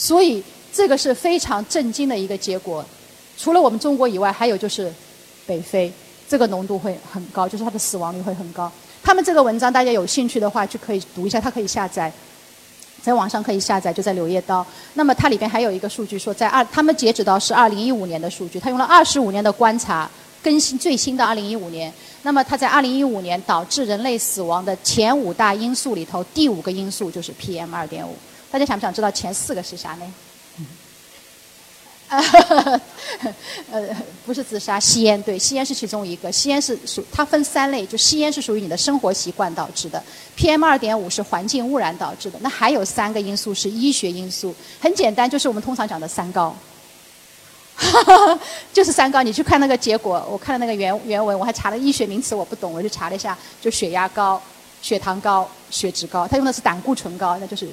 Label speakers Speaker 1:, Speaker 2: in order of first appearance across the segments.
Speaker 1: 所以这个是非常震惊的一个结果。除了我们中国以外，还有就是北非，这个浓度会很高，就是它的死亡率会很高。他们这个文章大家有兴趣的话就可以读一下，它可以下载，在网上可以下载，就在《柳叶刀》。那么它里边还有一个数据说，在二他们截止到是二零一五年的数据，他用了二十五年的观察，更新最新的二零一五年。那么它在二零一五年导致人类死亡的前五大因素里头，第五个因素就是 PM 二点五。大家想不想知道前四个是啥呢？呃，不是自杀，吸烟对，吸烟是其中一个。吸烟是属它分三类，就吸烟是属于你的生活习惯导致的，PM 二点五是环境污染导致的。那还有三个因素是医学因素，很简单，就是我们通常讲的三高，就是三高。你去看那个结果，我看了那个原原文，我还查了医学名词，我不懂，我就查了一下，就血压高、血糖高、血脂高，他用的是胆固醇高，那就是，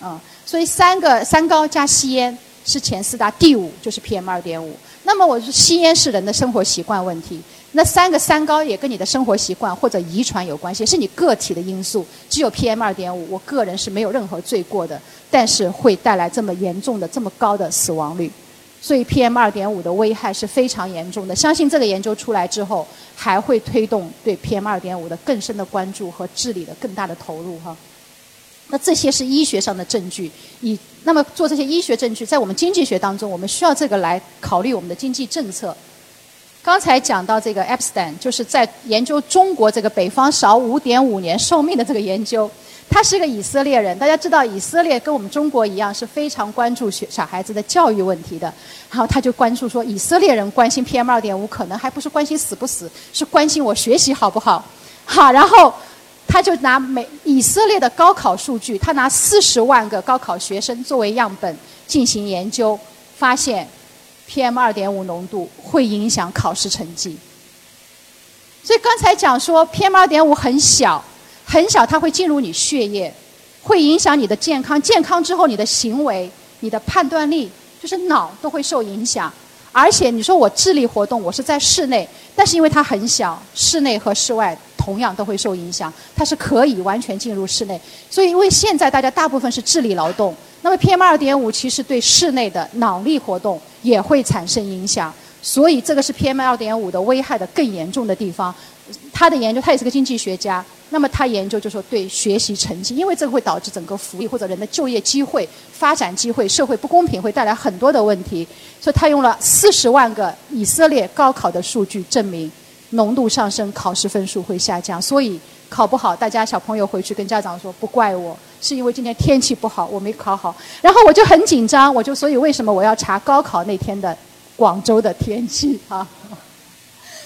Speaker 1: 嗯，所以三个三高加吸烟。是前四大，第五就是 PM 二点五。那么我说吸烟是人的生活习惯问题，那三个三高也跟你的生活习惯或者遗传有关系，是你个体的因素。只有 PM 二点五，我个人是没有任何罪过的，但是会带来这么严重的、这么高的死亡率。所以 PM 二点五的危害是非常严重的。相信这个研究出来之后，还会推动对 PM 二点五的更深的关注和治理的更大的投入哈。那这些是医学上的证据，以那么做这些医学证据，在我们经济学当中，我们需要这个来考虑我们的经济政策。刚才讲到这个 Epstein，就是在研究中国这个北方少五点五年寿命的这个研究，他是一个以色列人。大家知道，以色列跟我们中国一样，是非常关注学小孩子的教育问题的。然后他就关注说，以色列人关心 PM 二点五，可能还不是关心死不死，是关心我学习好不好。好，然后。他就拿美以色列的高考数据，他拿四十万个高考学生作为样本进行研究，发现 PM 二点五浓度会影响考试成绩。所以刚才讲说 PM 二点五很小，很小，它会进入你血液，会影响你的健康。健康之后，你的行为、你的判断力，就是脑都会受影响。而且你说我智力活动，我是在室内，但是因为它很小，室内和室外。同样都会受影响，它是可以完全进入室内。所以，因为现在大家大部分是智力劳动，那么 PM 二点五其实对室内的脑力活动也会产生影响。所以，这个是 PM 二点五的危害的更严重的地方。他的研究，他也是个经济学家，那么他研究就说对学习成绩，因为这个会导致整个福利或者人的就业机会、发展机会、社会不公平，会带来很多的问题。所以他用了四十万个以色列高考的数据证明。浓度上升，考试分数会下降，所以考不好，大家小朋友回去跟家长说，不怪我，是因为今天天气不好，我没考好。然后我就很紧张，我就所以为什么我要查高考那天的广州的天气啊？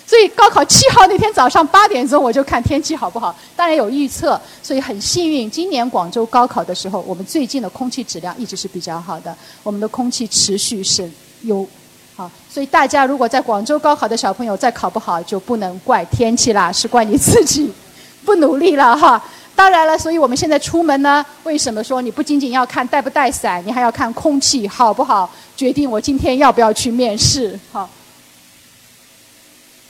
Speaker 1: 所以高考七号那天早上八点钟我就看天气好不好，当然有预测，所以很幸运，今年广州高考的时候，我们最近的空气质量一直是比较好的，我们的空气持续是优。好，所以大家如果在广州高考的小朋友再考不好，就不能怪天气啦，是怪你自己不努力了哈。当然了，所以我们现在出门呢，为什么说你不仅仅要看带不带伞，你还要看空气好不好，决定我今天要不要去面试？好，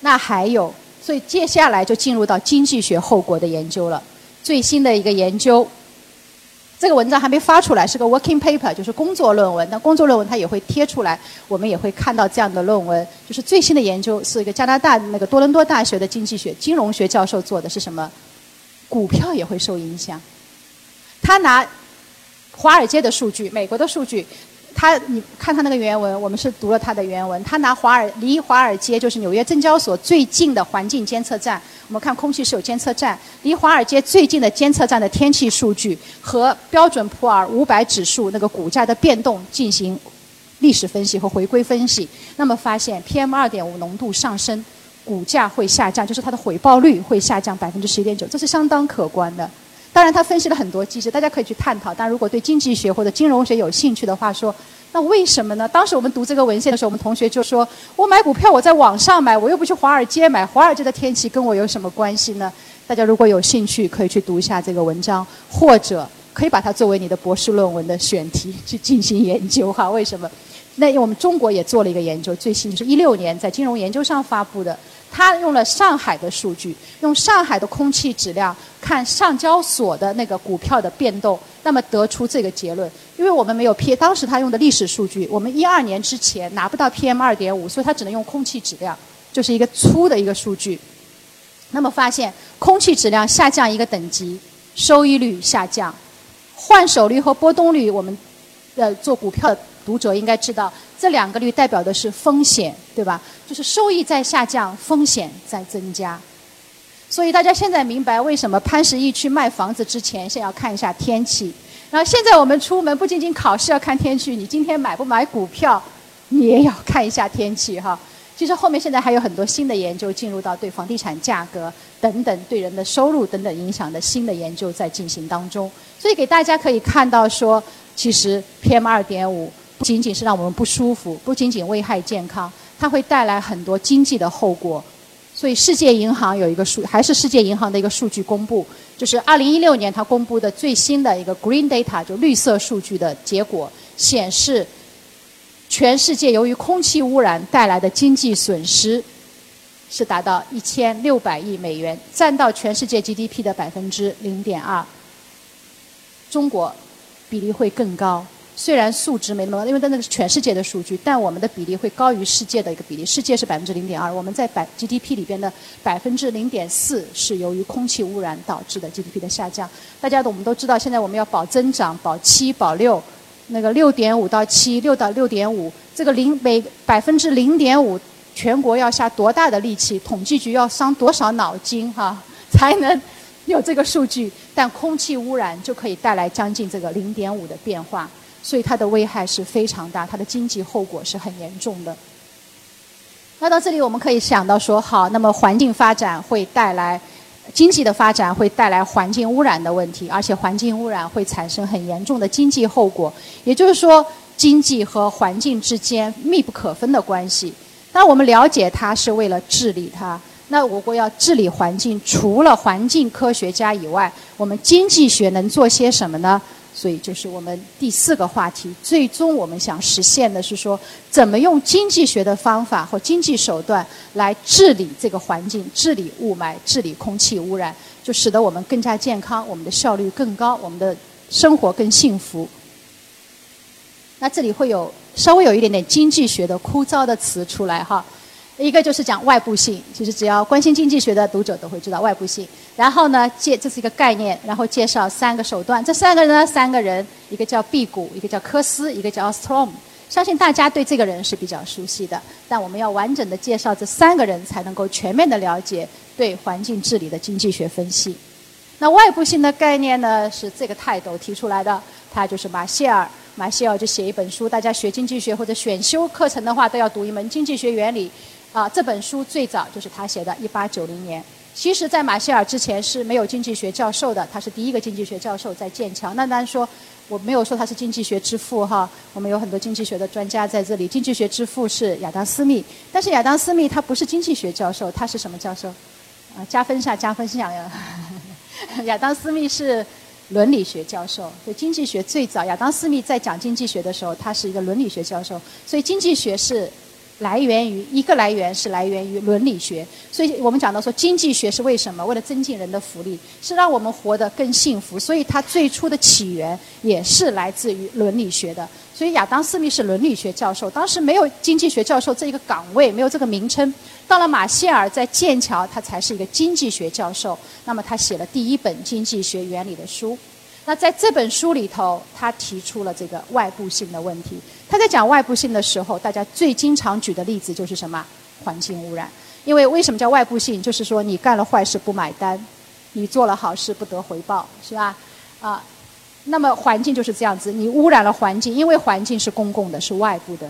Speaker 1: 那还有，所以接下来就进入到经济学后果的研究了，最新的一个研究。这个文章还没发出来，是个 working paper，就是工作论文。那工作论文它也会贴出来，我们也会看到这样的论文。就是最新的研究是一个加拿大那个多伦多大学的经济学、金融学教授做的，是什么？股票也会受影响。他拿华尔街的数据、美国的数据。他，你看他那个原文，我们是读了他的原文。他拿华尔离华尔街就是纽约证交所最近的环境监测站，我们看空气是有监测站，离华尔街最近的监测站的天气数据和标准普尔五百指数那个股价的变动进行历史分析和回归分析，那么发现 PM 二点五浓度上升，股价会下降，就是它的回报率会下降百分之十一点九，这是相当可观的。当然，他分析了很多机制，大家可以去探讨。但如果对经济学或者金融学有兴趣的话，说那为什么呢？当时我们读这个文献的时候，我们同学就说：“我买股票，我在网上买，我又不去华尔街买，华尔街的天气跟我有什么关系呢？”大家如果有兴趣，可以去读一下这个文章，或者可以把它作为你的博士论文的选题去进行研究哈。为什么？那我们中国也做了一个研究，最新是一六年在《金融研究》上发布的。他用了上海的数据，用上海的空气质量看上交所的那个股票的变动，那么得出这个结论。因因为我们没有 P，当时他用的历史数据，我们一二年之前拿不到 PM 二点五，所以他只能用空气质量，就是一个粗的一个数据。那么发现空气质量下降一个等级，收益率下降，换手率和波动率，我们呃做股票的读者应该知道，这两个率代表的是风险，对吧？就是收益在下降，风险在增加。所以大家现在明白为什么潘石屹去卖房子之前先要看一下天气。然后现在我们出门不仅仅考试要看天气，你今天买不买股票，你也要看一下天气哈。其实后面现在还有很多新的研究进入到对房地产价格等等对人的收入等等影响的新的研究在进行当中。所以给大家可以看到说，其实 PM 二点五不仅仅是让我们不舒服，不仅仅危害健康，它会带来很多经济的后果。所以，世界银行有一个数，还是世界银行的一个数据公布，就是二零一六年它公布的最新的一个 Green Data，就绿色数据的结果显示，全世界由于空气污染带来的经济损失是达到一千六百亿美元，占到全世界 GDP 的百分之零点二。中国比例会更高。虽然数值没那么高，因为那个是全世界的数据，但我们的比例会高于世界的一个比例。世界是百分之零点二，我们在百 GDP 里边的百分之零点四是由于空气污染导致的 GDP 的下降。大家都我们都知道，现在我们要保增长，保七保六，那个六点五到七，六到六点五，这个零每百分之零点五，全国要下多大的力气？统计局要伤多少脑筋哈，才能有这个数据？但空气污染就可以带来将近这个零点五的变化。所以它的危害是非常大，它的经济后果是很严重的。那到这里我们可以想到说，好，那么环境发展会带来经济的发展，会带来环境污染的问题，而且环境污染会产生很严重的经济后果。也就是说，经济和环境之间密不可分的关系。当我们了解它是为了治理它，那我国要治理环境，除了环境科学家以外，我们经济学能做些什么呢？所以，就是我们第四个话题。最终，我们想实现的是说，怎么用经济学的方法或经济手段来治理这个环境、治理雾霾、治理空气污染，就使得我们更加健康，我们的效率更高，我们的生活更幸福。那这里会有稍微有一点点经济学的枯燥的词出来哈。一个就是讲外部性，其实只要关心经济学的读者都会知道外部性。然后呢，介这是一个概念，然后介绍三个手段。这三个人呢，三个人，一个叫辟谷，一个叫科斯，一个叫 Strom。相信大家对这个人是比较熟悉的，但我们要完整的介绍这三个人，才能够全面的了解对环境治理的经济学分析。那外部性的概念呢，是这个泰斗提出来的，他就是马歇尔。马歇尔就写一本书，大家学经济学或者选修课程的话，都要读一门经济学原理。啊，这本书最早就是他写的，一八九零年。其实，在马歇尔之前是没有经济学教授的，他是第一个经济学教授在剑桥。那当然说，我没有说他是经济学之父哈。我们有很多经济学的专家在这里。经济学之父是亚当·斯密，但是亚当·斯密他不是经济学教授，他是什么教授？啊，加分下，加分下呀！亚当·斯密是伦理学教授。所以经济学最早，亚当·斯密在讲经济学的时候，他是一个伦理学教授。所以经济学是。来源于一个来源是来源于伦理学，所以我们讲到说经济学是为什么？为了增进人的福利，是让我们活得更幸福。所以它最初的起源也是来自于伦理学的。所以亚当·斯密是伦理学教授，当时没有经济学教授这一个岗位，没有这个名称。到了马歇尔在剑桥，他才是一个经济学教授。那么他写了第一本经济学原理的书。那在这本书里头，他提出了这个外部性的问题。他在讲外部性的时候，大家最经常举的例子就是什么？环境污染。因为为什么叫外部性？就是说你干了坏事不买单，你做了好事不得回报，是吧？啊，那么环境就是这样子，你污染了环境，因为环境是公共的，是外部的，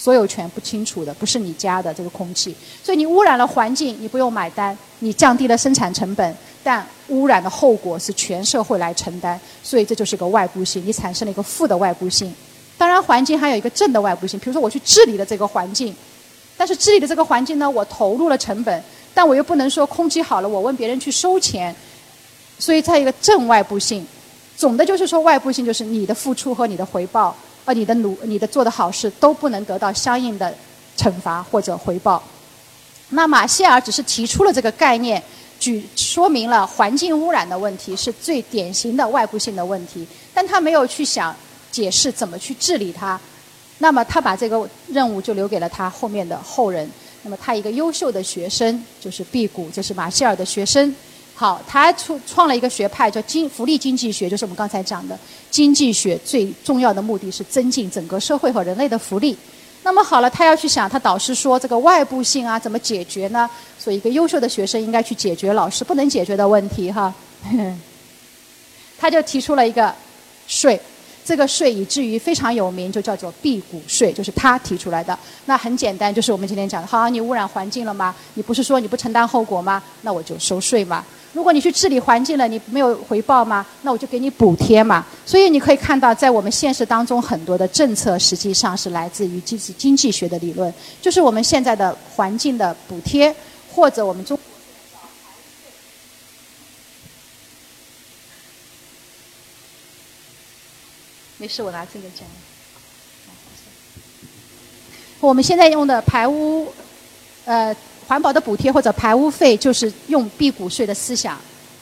Speaker 1: 所有权不清楚的，不是你家的这个空气，所以你污染了环境，你不用买单，你降低了生产成本。但污染的后果是全社会来承担，所以这就是个外部性，你产生了一个负的外部性。当然，环境还有一个正的外部性，比如说我去治理了这个环境，但是治理的这个环境呢，我投入了成本，但我又不能说空气好了，我问别人去收钱，所以它一个正外部性。总的就是说，外部性就是你的付出和你的回报，呃，你的努、你的做的好事都不能得到相应的惩罚或者回报。那马歇尔只是提出了这个概念。举说明了环境污染的问题是最典型的外部性的问题，但他没有去想解释怎么去治理它。那么他把这个任务就留给了他后面的后人。那么他一个优秀的学生就是辟谷，就是马歇尔的学生。好，他出创了一个学派叫经福利经济学，就是我们刚才讲的经济学最重要的目的是增进整个社会和人类的福利。那么好了，他要去想，他导师说这个外部性啊怎么解决呢？所以一个优秀的学生应该去解决老师不能解决的问题哈。他就提出了一个税。这个税以至于非常有名，就叫做辟谷税，就是他提出来的。那很简单，就是我们今天讲的，好，你污染环境了吗？你不是说你不承担后果吗？那我就收税嘛。如果你去治理环境了，你没有回报吗？那我就给你补贴嘛。所以你可以看到，在我们现实当中，很多的政策实际上是来自于经济经济学的理论，就是我们现在的环境的补贴，或者我们中。没事，我拿这个讲。我们现在用的排污，呃，环保的补贴或者排污费，就是用避谷税的思想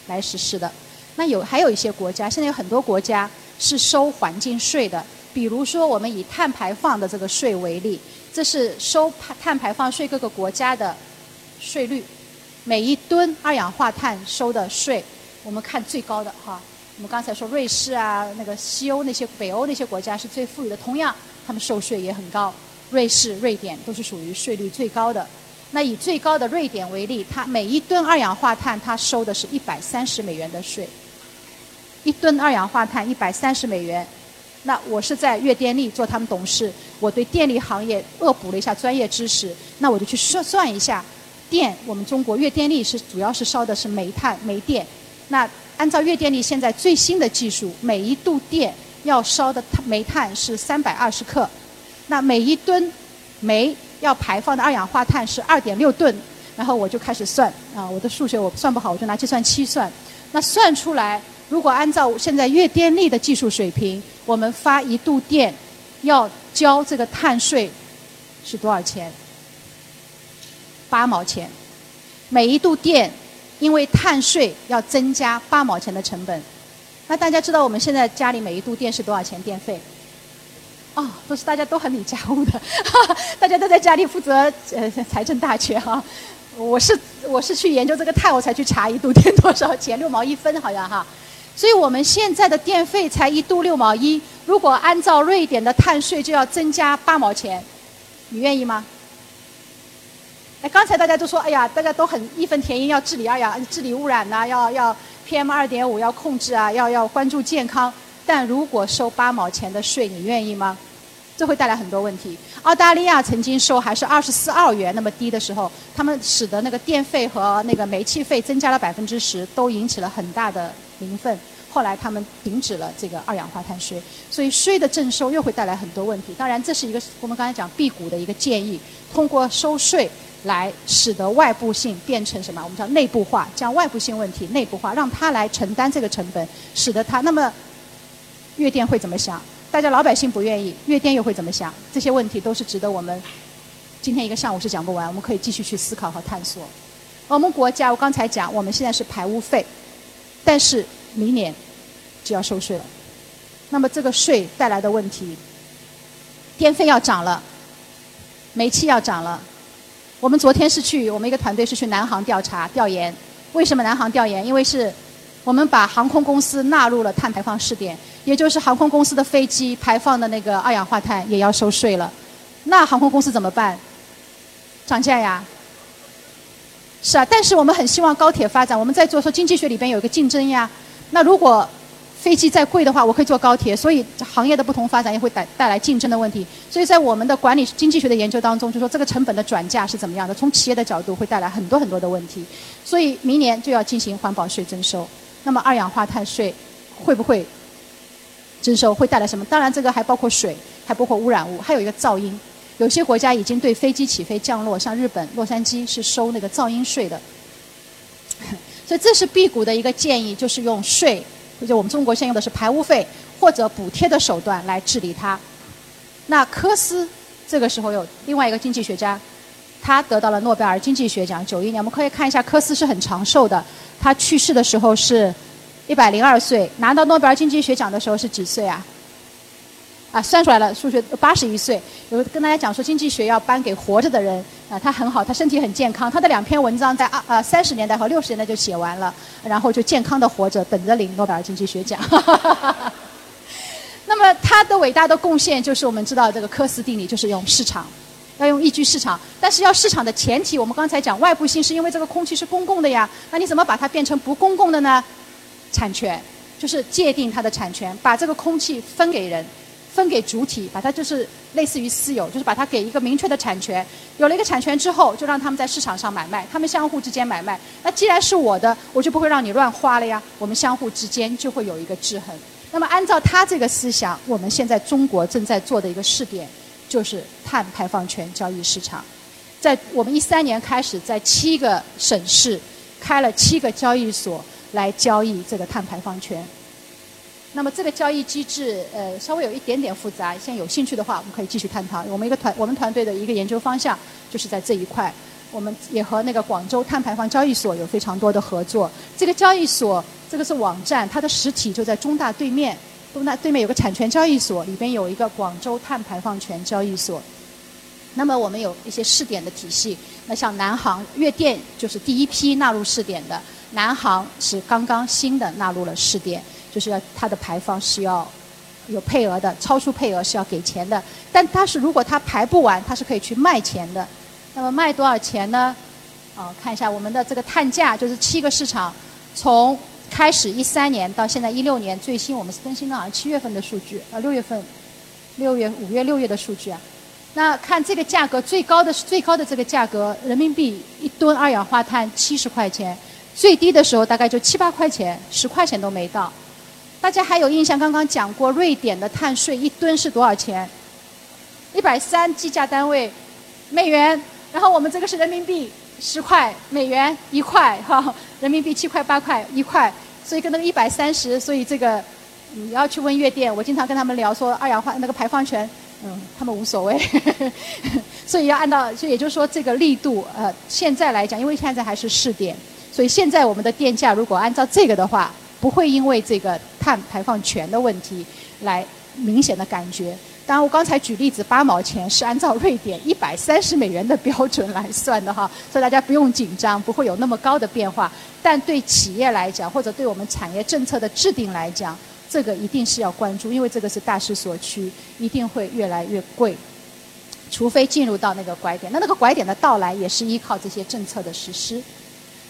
Speaker 1: 来实施的。那有还有一些国家，现在有很多国家是收环境税的。比如说，我们以碳排放的这个税为例，这是收碳排放税各个国家的税率，每一吨二氧化碳收的税，我们看最高的哈。我们刚才说瑞士啊，那个西欧那些北欧那些国家是最富裕的，同样他们收税也很高。瑞士、瑞典都是属于税率最高的。那以最高的瑞典为例，它每一吨二氧化碳它收的是一百三十美元的税。一吨二氧化碳一百三十美元。那我是在粤电力做他们董事，我对电力行业恶补了一下专业知识，那我就去算算一下，电我们中国粤电力是主要是烧的是煤炭、煤电。那按照粤电力现在最新的技术，每一度电要烧的煤炭是三百二十克，那每一吨煤要排放的二氧化碳是二点六吨。然后我就开始算啊，我的数学我算不好，我就拿计算器算。那算出来，如果按照现在月电力的技术水平，我们发一度电要交这个碳税是多少钱？八毛钱，每一度电。因为碳税要增加八毛钱的成本，那大家知道我们现在家里每一度电是多少钱电费？哦，都是大家都很理家务的，大家都在家里负责呃财政大权哈。我是我是去研究这个碳，我才去查一度电多少钱，六毛一分好像哈。所以我们现在的电费才一度六毛一，如果按照瑞典的碳税就要增加八毛钱，你愿意吗？哎，刚才大家都说，哎呀，大家都很义愤填膺，要治理二氧、治理污染呐，要要 PM 二点五要控制啊，要要关注健康。但如果收八毛钱的税，你愿意吗？这会带来很多问题。澳大利亚曾经收还是二十四澳元那么低的时候，他们使得那个电费和那个煤气费增加了百分之十，都引起了很大的民愤。后来他们停止了这个二氧化碳税，所以税的征收又会带来很多问题。当然，这是一个我们刚才讲辟谷的一个建议，通过收税。来使得外部性变成什么？我们叫内部化，将外部性问题内部化，让他来承担这个成本，使得他那么，月电会怎么想？大家老百姓不愿意，月电又会怎么想？这些问题都是值得我们今天一个上午是讲不完，我们可以继续去思考和探索。我们国家我刚才讲，我们现在是排污费，但是明年就要收税了，那么这个税带来的问题，电费要涨了，煤气要涨了。我们昨天是去，我们一个团队是去南航调查调研。为什么南航调研？因为是，我们把航空公司纳入了碳排放试点，也就是航空公司的飞机排放的那个二氧化碳也要收税了。那航空公司怎么办？涨价呀？是啊，但是我们很希望高铁发展。我们在做说经济学里边有一个竞争呀。那如果飞机再贵的话，我可以坐高铁，所以行业的不同发展也会带带来竞争的问题。所以在我们的管理经济学的研究当中，就说这个成本的转嫁是怎么样的？从企业的角度会带来很多很多的问题。所以明年就要进行环保税征收。那么二氧化碳税会不会征收？会带来什么？当然，这个还包括水，还包括污染物，还有一个噪音。有些国家已经对飞机起飞降落，像日本洛杉矶是收那个噪音税的。所以这是辟谷的一个建议，就是用税。就我们中国现用的是排污费或者补贴的手段来治理它。那科斯这个时候有另外一个经济学家，他得到了诺贝尔经济学奖，九一年。我们可以看一下，科斯是很长寿的，他去世的时候是一百零二岁，拿到诺贝尔经济学奖的时候是几岁啊？啊，算出来了，数学八十一岁。有跟大家讲说，经济学要颁给活着的人啊，他很好，他身体很健康，他的两篇文章在二啊三十年代和六十年代就写完了，然后就健康的活着，等着领诺贝尔经济学奖。那么他的伟大的贡献就是我们知道这个科斯定理，就是用市场，要用依据市场，但是要市场的前提，我们刚才讲外部性是因为这个空气是公共的呀，那你怎么把它变成不公共的呢？产权就是界定它的产权，把这个空气分给人。分给主体，把它就是类似于私有，就是把它给一个明确的产权。有了一个产权之后，就让他们在市场上买卖，他们相互之间买卖。那既然是我的，我就不会让你乱花了呀。我们相互之间就会有一个制衡。那么按照他这个思想，我们现在中国正在做的一个试点，就是碳排放权交易市场。在我们一三年开始，在七个省市开了七个交易所来交易这个碳排放权。那么这个交易机制，呃，稍微有一点点复杂。现在有兴趣的话，我们可以继续探讨。我们一个团，我们团队的一个研究方向就是在这一块。我们也和那个广州碳排放交易所有非常多的合作。这个交易所，这个是网站，它的实体就在中大对面。那对面有个产权交易所，里边有一个广州碳排放权交易所。那么我们有一些试点的体系。那像南航、粤电就是第一批纳入试点的，南航是刚刚新的纳入了试点。就是要它的排放是要有配额的，超出配额是要给钱的。但它是如果它排不完，它是可以去卖钱的。那么卖多少钱呢？啊，看一下我们的这个碳价，就是七个市场从开始一三年到现在一六年最新，我们是更新的好像七月份的数据啊，六月份、六月、五月、六月的数据啊。那看这个价格最高的是最高的这个价格，人民币一吨二氧化碳七十块钱，最低的时候大概就七八块钱，十块钱都没到。大家还有印象？刚刚讲过，瑞典的碳税一吨是多少钱？一百三计价单位，美元。然后我们这个是人民币，十块美元一块哈，人民币七块八块一块，所以跟那个一百三十，所以这个你要去问月电，我经常跟他们聊说二氧化那个排放权，嗯，他们无所谓。所以要按照，所以也就是说这个力度，呃，现在来讲，因为现在还是试点，所以现在我们的电价如果按照这个的话。不会因为这个碳排放权的问题来明显的感觉。当然，我刚才举例子八毛钱是按照瑞典一百三十美元的标准来算的哈，所以大家不用紧张，不会有那么高的变化。但对企业来讲，或者对我们产业政策的制定来讲，这个一定是要关注，因为这个是大势所趋，一定会越来越贵。除非进入到那个拐点，那那个拐点的到来也是依靠这些政策的实施。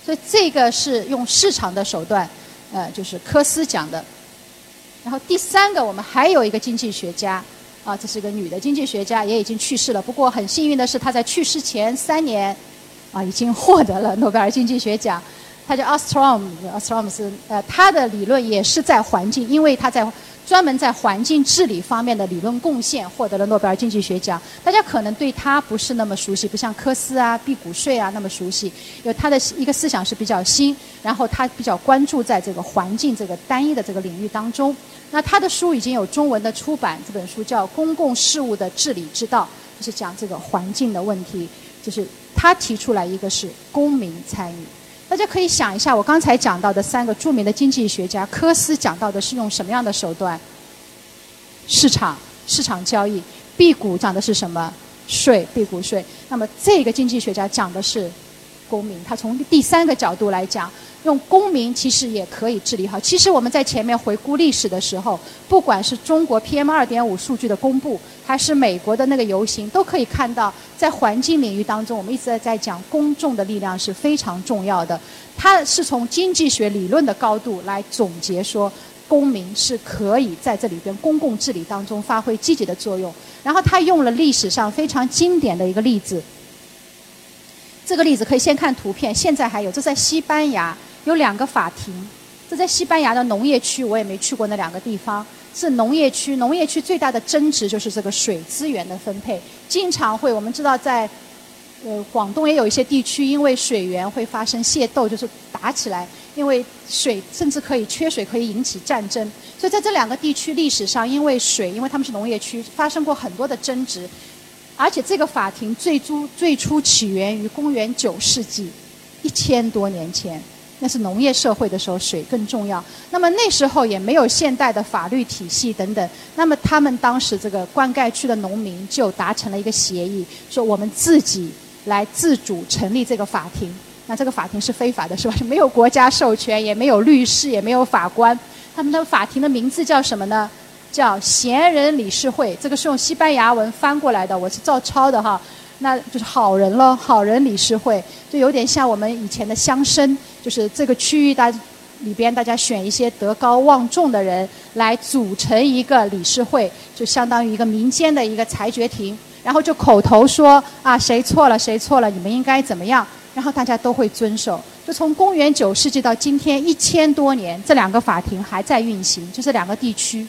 Speaker 1: 所以这个是用市场的手段。呃，就是科斯讲的。然后第三个，我们还有一个经济学家，啊，这是一个女的经济学家，也已经去世了。不过很幸运的是，她在去世前三年，啊，已经获得了诺贝尔经济学奖。她叫 Ostrom，Ostrom 是呃，她的理论也是在环境，因为她在。专门在环境治理方面的理论贡献，获得了诺贝尔经济学奖。大家可能对他不是那么熟悉，不像科斯啊、辟谷税啊那么熟悉，因为他的一个思想是比较新，然后他比较关注在这个环境这个单一的这个领域当中。那他的书已经有中文的出版，这本书叫《公共事务的治理之道》，就是讲这个环境的问题。就是他提出来一个是公民参与。大家可以想一下，我刚才讲到的三个著名的经济学家，科斯讲到的是用什么样的手段？市场，市场交易。辟谷讲的是什么？税，辟谷税。那么这个经济学家讲的是公民，他从第三个角度来讲。用公民其实也可以治理好。其实我们在前面回顾历史的时候，不管是中国 PM 二点五数据的公布，还是美国的那个游行，都可以看到，在环境领域当中，我们一直在在讲公众的力量是非常重要的。它是从经济学理论的高度来总结说，公民是可以在这里边公共治理当中发挥积极的作用。然后他用了历史上非常经典的一个例子，这个例子可以先看图片，现在还有，这在西班牙。有两个法庭，这在西班牙的农业区，我也没去过那两个地方。是农业区，农业区最大的争执就是这个水资源的分配，经常会我们知道在，呃，广东也有一些地区，因为水源会发生械斗，就是打起来，因为水甚至可以缺水，可以引起战争。所以在这两个地区历史上，因为水，因为他们是农业区，发生过很多的争执。而且这个法庭最初最初起源于公元九世纪，一千多年前。那是农业社会的时候，水更重要。那么那时候也没有现代的法律体系等等。那么他们当时这个灌溉区的农民就达成了一个协议，说我们自己来自主成立这个法庭。那这个法庭是非法的，是吧？没有国家授权，也没有律师，也没有法官。他们的法庭的名字叫什么呢？叫贤人理事会。这个是用西班牙文翻过来的，我是照抄的哈。那就是好人了，好人理事会就有点像我们以前的乡绅，就是这个区域大里边大家选一些德高望重的人来组成一个理事会，就相当于一个民间的一个裁决庭，然后就口头说啊谁错了谁错了，你们应该怎么样，然后大家都会遵守。就从公元九世纪到今天一千多年，这两个法庭还在运行，就这两个地区，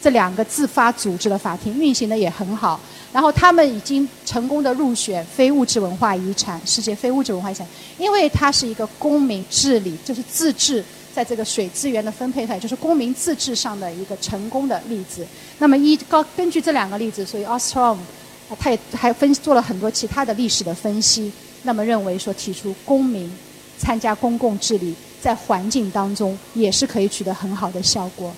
Speaker 1: 这两个自发组织的法庭运行的也很好。然后他们已经成功的入选非物质文化遗产、世界非物质文化遗产，因为它是一个公民治理，就是自治，在这个水资源的分配上，就是公民自治上的一个成功的例子。那么依高根据这两个例子，所以 Ostrom 他也还分做了很多其他的历史的分析，那么认为说提出公民参加公共治理，在环境当中也是可以取得很好的效果。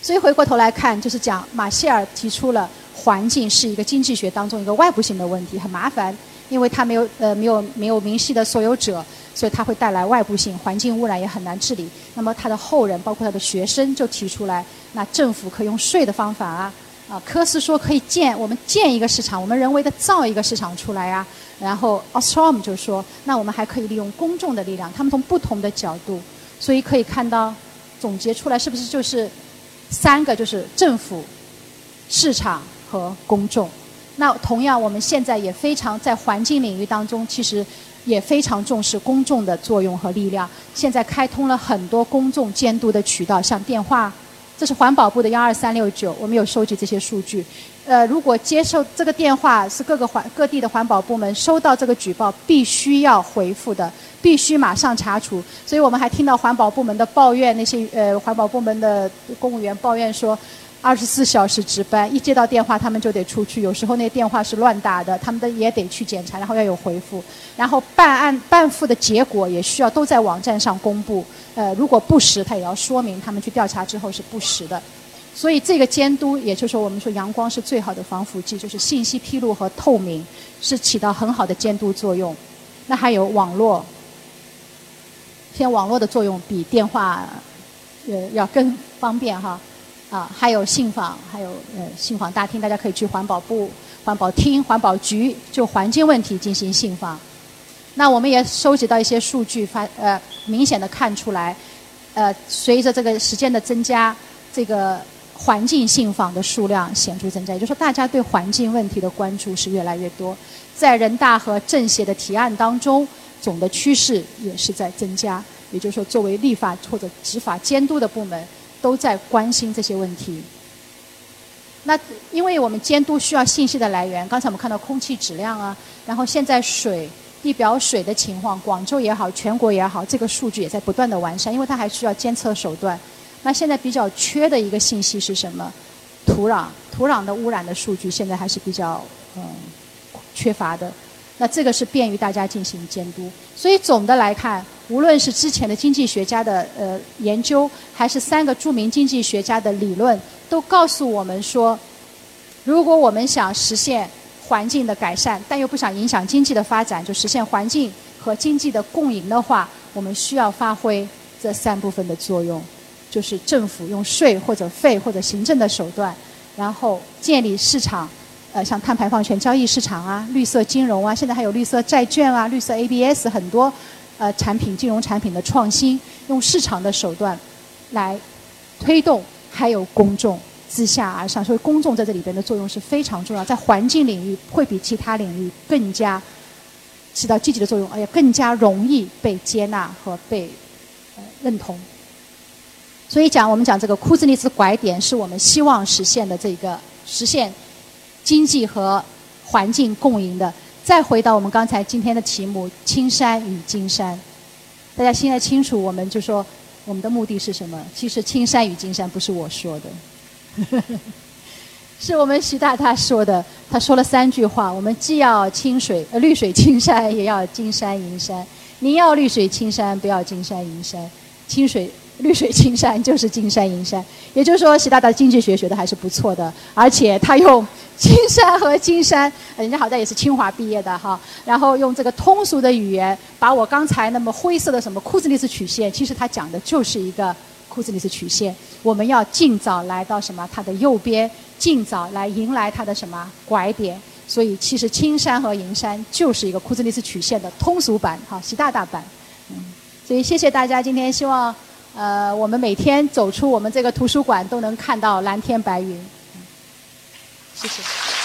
Speaker 1: 所以回过头来看，就是讲马歇尔提出了。环境是一个经济学当中一个外部性的问题，很麻烦，因为它没有呃没有没有明晰的所有者，所以它会带来外部性，环境污染也很难治理。那么他的后人，包括他的学生，就提出来，那政府可以用税的方法啊，啊，科斯说可以建我们建一个市场，我们人为的造一个市场出来啊。然后 Ostrom 就说，那我们还可以利用公众的力量，他们从不同的角度，所以可以看到总结出来是不是就是三个，就是政府、市场。和公众，那同样，我们现在也非常在环境领域当中，其实也非常重视公众的作用和力量。现在开通了很多公众监督的渠道，像电话，这是环保部的幺二三六九，我们有收集这些数据。呃，如果接受这个电话，是各个环各地的环保部门收到这个举报，必须要回复的，必须马上查处。所以我们还听到环保部门的抱怨，那些呃环保部门的公务员抱怨说。二十四小时值班，一接到电话他们就得出去。有时候那电话是乱打的，他们的也得去检查，然后要有回复。然后办案办复的结果也需要都在网站上公布。呃，如果不实，他也要说明他们去调查之后是不实的。所以这个监督，也就是说我们说阳光是最好的防腐剂，就是信息披露和透明是起到很好的监督作用。那还有网络，现在网络的作用比电话呃要更方便哈。啊，还有信访，还有呃信访大厅，大家可以去环保部、环保厅、环保局就环境问题进行信访。那我们也收集到一些数据，发呃明显的看出来，呃随着这个时间的增加，这个环境信访的数量显著增加，也就是说大家对环境问题的关注是越来越多。在人大和政协的提案当中，总的趋势也是在增加。也就是说，作为立法或者执法监督的部门。都在关心这些问题。那因为我们监督需要信息的来源，刚才我们看到空气质量啊，然后现在水、地表水的情况，广州也好，全国也好，这个数据也在不断的完善，因为它还需要监测手段。那现在比较缺的一个信息是什么？土壤，土壤的污染的数据现在还是比较嗯缺乏的。那这个是便于大家进行监督。所以总的来看。无论是之前的经济学家的呃研究，还是三个著名经济学家的理论，都告诉我们说，如果我们想实现环境的改善，但又不想影响经济的发展，就实现环境和经济的共赢的话，我们需要发挥这三部分的作用，就是政府用税或者费或者行政的手段，然后建立市场，呃，像碳排放权交易市场啊、绿色金融啊，现在还有绿色债券啊、绿色 ABS 很多。呃，产品金融产品的创新，用市场的手段来推动，还有公众自下而上，所以公众在这里边的作用是非常重要，在环境领域会比其他领域更加起到积极的作用，而且更加容易被接纳和被认同。所以讲，我们讲这个库兹涅茨拐点，是我们希望实现的这个实现经济和环境共赢的。再回到我们刚才今天的题目“青山与金山”，大家现在清楚，我们就说我们的目的是什么？其实“青山与金山”不是我说的，是我们徐大大说的。他说了三句话：我们既要清水、呃绿水青山，也要金山银山。您要绿水青山，不要金山银山。清水绿水青山 就是金山银山。也就是说，习大大经济学学的还是不错的，而且他用金山和金山，人家好在也是清华毕业的哈。然后用这个通俗的语言，把我刚才那么灰色的什么库兹涅斯曲线，其实他讲的就是一个库兹涅斯曲线。我们要尽早来到什么它的右边，尽早来迎来它的什么拐点。所以，其实青山和银山就是一个库兹涅斯曲线的通俗版，哈，习大大版。嗯，所以谢谢大家，今天希望，呃，我们每天走出我们这个图书馆都能看到蓝天白云。谢谢。